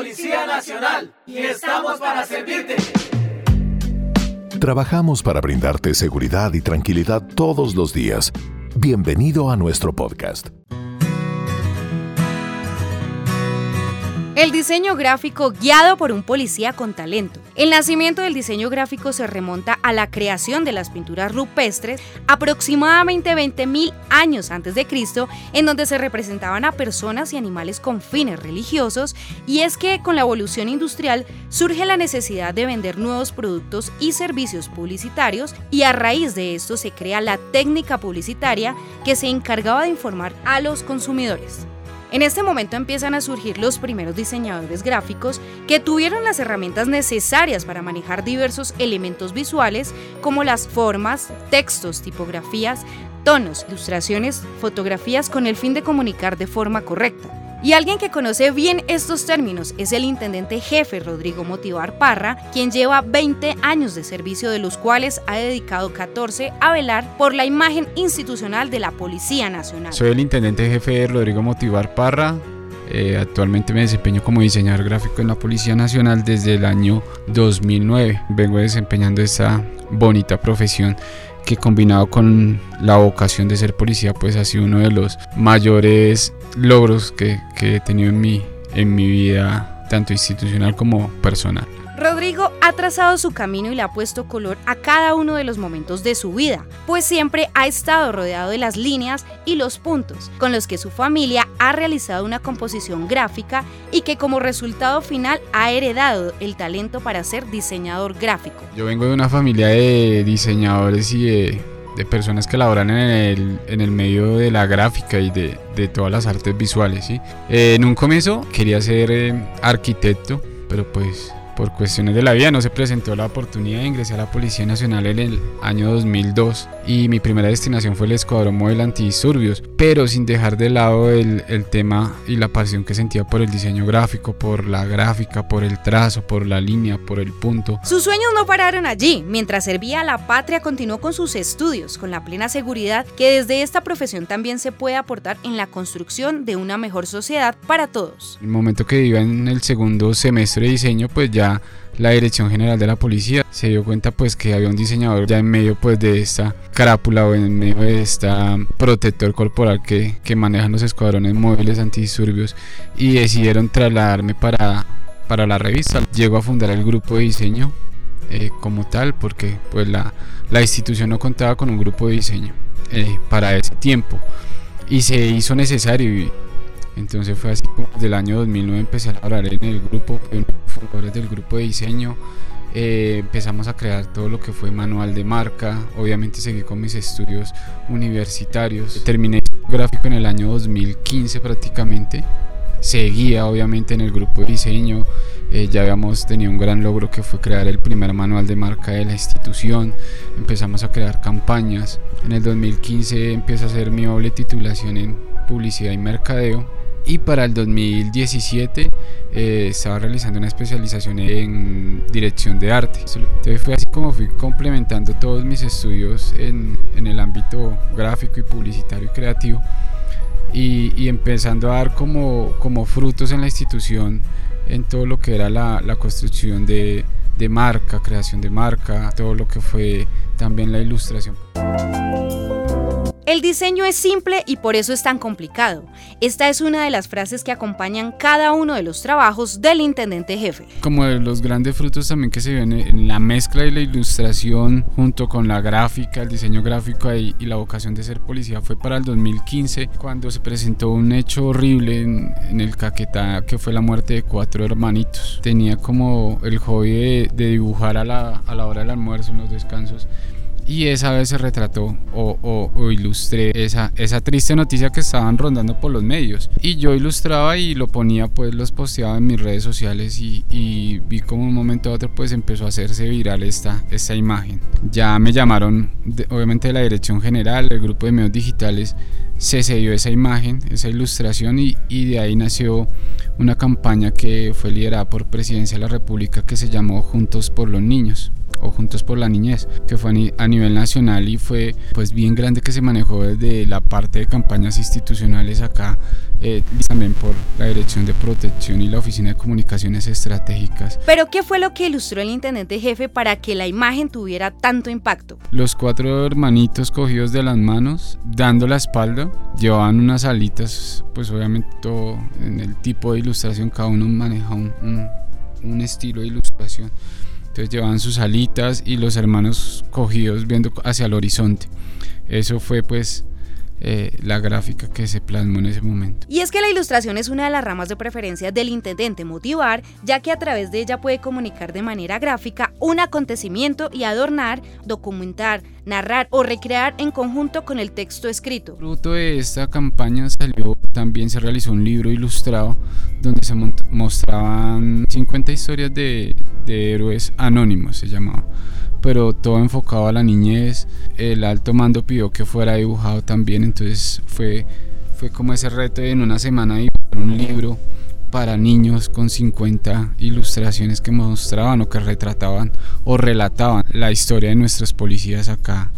Policía Nacional y estamos para servirte. Trabajamos para brindarte seguridad y tranquilidad todos los días. Bienvenido a nuestro podcast. El diseño gráfico guiado por un policía con talento. El nacimiento del diseño gráfico se remonta a la creación de las pinturas rupestres aproximadamente 20.000 años antes de Cristo, en donde se representaban a personas y animales con fines religiosos, y es que con la evolución industrial surge la necesidad de vender nuevos productos y servicios publicitarios, y a raíz de esto se crea la técnica publicitaria que se encargaba de informar a los consumidores. En este momento empiezan a surgir los primeros diseñadores gráficos que tuvieron las herramientas necesarias para manejar diversos elementos visuales como las formas, textos, tipografías, tonos, ilustraciones, fotografías con el fin de comunicar de forma correcta. Y alguien que conoce bien estos términos es el intendente jefe Rodrigo Motivar Parra, quien lleva 20 años de servicio de los cuales ha dedicado 14 a velar por la imagen institucional de la Policía Nacional. Soy el intendente jefe Rodrigo Motivar Parra. Eh, actualmente me desempeño como diseñador gráfico en la Policía Nacional desde el año 2009. Vengo desempeñando esta bonita profesión que combinado con la vocación de ser policía, pues ha sido uno de los mayores logros que, que he tenido en mi, en mi vida, tanto institucional como personal. Rodrigo ha trazado su camino y le ha puesto color a cada uno de los momentos de su vida, pues siempre ha estado rodeado de las líneas y los puntos con los que su familia ha realizado una composición gráfica y que como resultado final ha heredado el talento para ser diseñador gráfico. Yo vengo de una familia de diseñadores y de, personas que laboran en el, en el, medio de la gráfica y de, de todas las artes visuales. ¿sí? Eh, en un comienzo quería ser eh, arquitecto, pero pues por cuestiones de la vida no se presentó la oportunidad de ingresar a la Policía Nacional en el año 2002 y mi primera destinación fue el Escuadrón Móvil Antidisturbios, pero sin dejar de lado el, el, tema y la pasión que sentía por el diseño gráfico, por la gráfica, por el trazo, por la línea, por el punto. Sus sueños no pararon allí. Mientras servía a la patria continuó con sus estudios, con la plena seguridad que desde esta profesión también se puede aportar en la construcción de una mejor sociedad para todos. El momento que iba en el segundo semestre de diseño, pues ya la Dirección General de la Policía se dio cuenta pues que había un diseñador ya en medio pues de esta carápula o en medio de esta protector corporal que, que manejan los escuadrones móviles antidisturbios y decidieron trasladarme para, para la revista. Llego a fundar el grupo de diseño eh, como tal porque pues la, la, institución no contaba con un grupo de diseño eh, para ese tiempo y se hizo necesario entonces fue así como desde el año 2009 empecé a laborar en el grupo, los fundadores del grupo de diseño. Eh, empezamos a crear todo lo que fue manual de marca. Obviamente seguí con mis estudios universitarios. Terminé gráfico en el año 2015 prácticamente. Seguía obviamente en el grupo de diseño. Eh, ya habíamos tenido un gran logro que fue crear el primer manual de marca de la institución. Empezamos a crear campañas. En el 2015 empiezo a hacer mi doble titulación en publicidad y mercadeo y para el 2017 eh, estaba realizando una especialización en dirección de arte. Entonces fue así como fui complementando todos mis estudios en, en el ámbito gráfico y publicitario y creativo y, y, empezando a dar como, como frutos en la institución en todo lo que era la, la construcción de, de marca, creación de marca, todo lo que fue también la ilustración. El diseño es simple y por eso es tan complicado. Esta es una de las frases que acompañan cada uno de los trabajos del intendente jefe. Como de los grandes frutos también que se ven en la mezcla y la ilustración junto con la gráfica, el diseño gráfico y, y la vocación de ser policía fue para el 2015 cuando se presentó un hecho horrible en, en el Caquetá que fue la muerte de cuatro hermanitos. Tenía como el hobby de, de dibujar a la, a la hora del almuerzo, en los descansos y esa vez se retrató o, o, ilustré esa, triste noticia que estaban rondando por los medios. Y yo ilustraba y lo ponía pues los posteaba en mis redes sociales y, y vi como un momento a otro pues empezó a hacerse viral esta, esta imagen. Ya me llamaron de, obviamente de la dirección general el grupo de medios digitales. Se cedió esa imagen esa ilustración y, y de ahí nació una campaña que fue liderada por Presidencia de la República que se llamó Juntos por los Niños o Juntos por la Niñez, que fue a nivel nacional y fue pues bien grande que se manejó desde la parte de campañas institucionales acá, eh, también por la Dirección de Protección y la Oficina de Comunicaciones Estratégicas. Pero ¿qué fue lo que ilustró el intendente jefe para que la imagen tuviera tanto impacto? Los cuatro hermanitos cogidos de las manos, dando la espalda, llevaban unas alitas, pues obviamente todo en el tipo de ilustración, cada uno maneja un, un estilo de ilustración. Entonces llevaban sus alitas y los hermanos cogidos viendo hacia el horizonte. Eso fue pues eh, la gráfica que se plasmó en ese momento. Y es que la ilustración es una de las ramas de preferencia del intendente motivar, ya que a través de ella puede comunicar de manera gráfica un acontecimiento y adornar, documentar, narrar o recrear en conjunto con el texto escrito. Fruto de esta campaña salió, también se realizó un libro ilustrado donde se mostraban 50 historias de, de héroes anónimos, se llamaba pero todo enfocado a la niñez. El alto mando pidió que fuera dibujado también, entonces fue, fue como ese reto en una semana dibujar un libro para niños con 50 ilustraciones que mostraban o que retrataban o relataban la historia de nuestros policías acá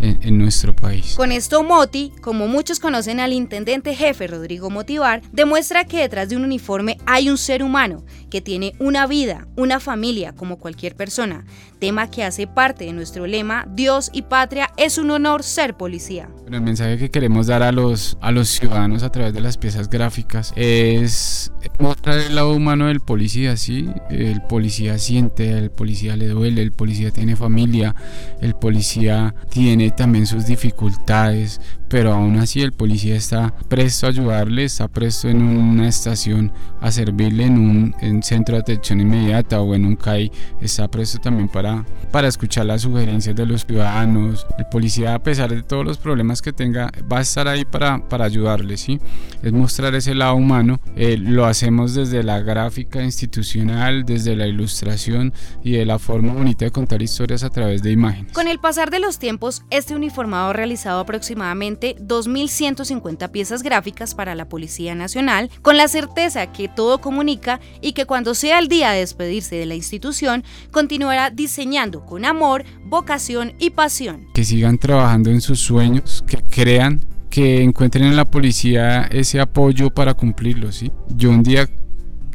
en, nuestro país. Con esto Moti, como muchos conocen al intendente jefe Rodrigo Motivar, demuestra que detrás de un uniforme hay un ser humano que tiene una vida, una familia como cualquier persona, tema que hace parte de nuestro lema Dios y patria es un honor ser policía. El mensaje que queremos dar a los, a los ciudadanos a través de las piezas gráficas es mostrar el lado humano del policía, ¿sí? El policía siente, el policía le duele, el policía tiene familia, el policía tiene también sus dificultades, pero aún así el policía está presto a ayudarle, está presto en una estación a servirle en un centro de atención inmediata o en un CAI, está presto también para, para escuchar las sugerencias de los ciudadanos. El policía, a pesar de todos los problemas que tenga, va a estar ahí para, para ayudarle, ¿sí? Es mostrar ese lado humano. Eh, lo hacemos desde la gráfica institucional, desde la ilustración y de la forma bonita de contar historias a través de imágenes. Con el pasar de los tiempos, este uniformado ha realizado aproximadamente 2.150 piezas gráficas para la Policía Nacional, con la certeza que todo comunica y que cuando sea el día de despedirse de la institución, continuará diseñando con amor, vocación y pasión. Que sigan trabajando en sus sueños, que crean que encuentren en la policía ese apoyo para cumplirlo, ¿sí? Yo un día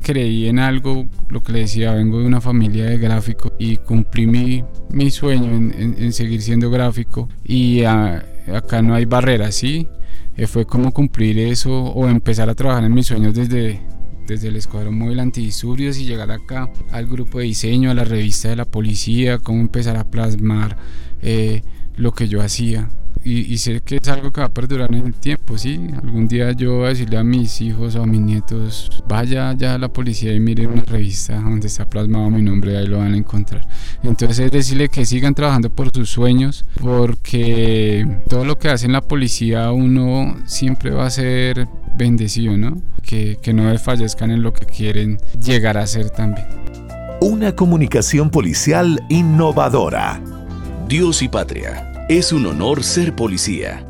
creí en algo, lo que le decía, vengo de una familia de gráficos y cumplí mi, mi sueño en, seguir siendo gráfico y ah, acá no hay barreras, ¿sí? Eh, fue como cumplir eso o empezar a trabajar en mis sueños desde, desde el Escuadrón Móvil Antidisturbios y llegar acá al grupo de diseño, a la revista de la policía, cómo empezar a plasmar eh, lo que yo hacía y, sé que es algo que va a perdurar en el tiempo, ¿sí? Algún día yo voy a decirle a mis hijos o a mis nietos, vaya ya a la policía y miren una revista donde está plasmado mi nombre, ahí lo van a encontrar. Entonces es decirle que sigan trabajando por sus sueños, porque todo lo que hace en la policía uno siempre va a ser bendecido, ¿no? Que, que no desfallezcan en lo que quieren llegar a ser también. Una comunicación policial innovadora. Dios y patria. Es un honor ser policía.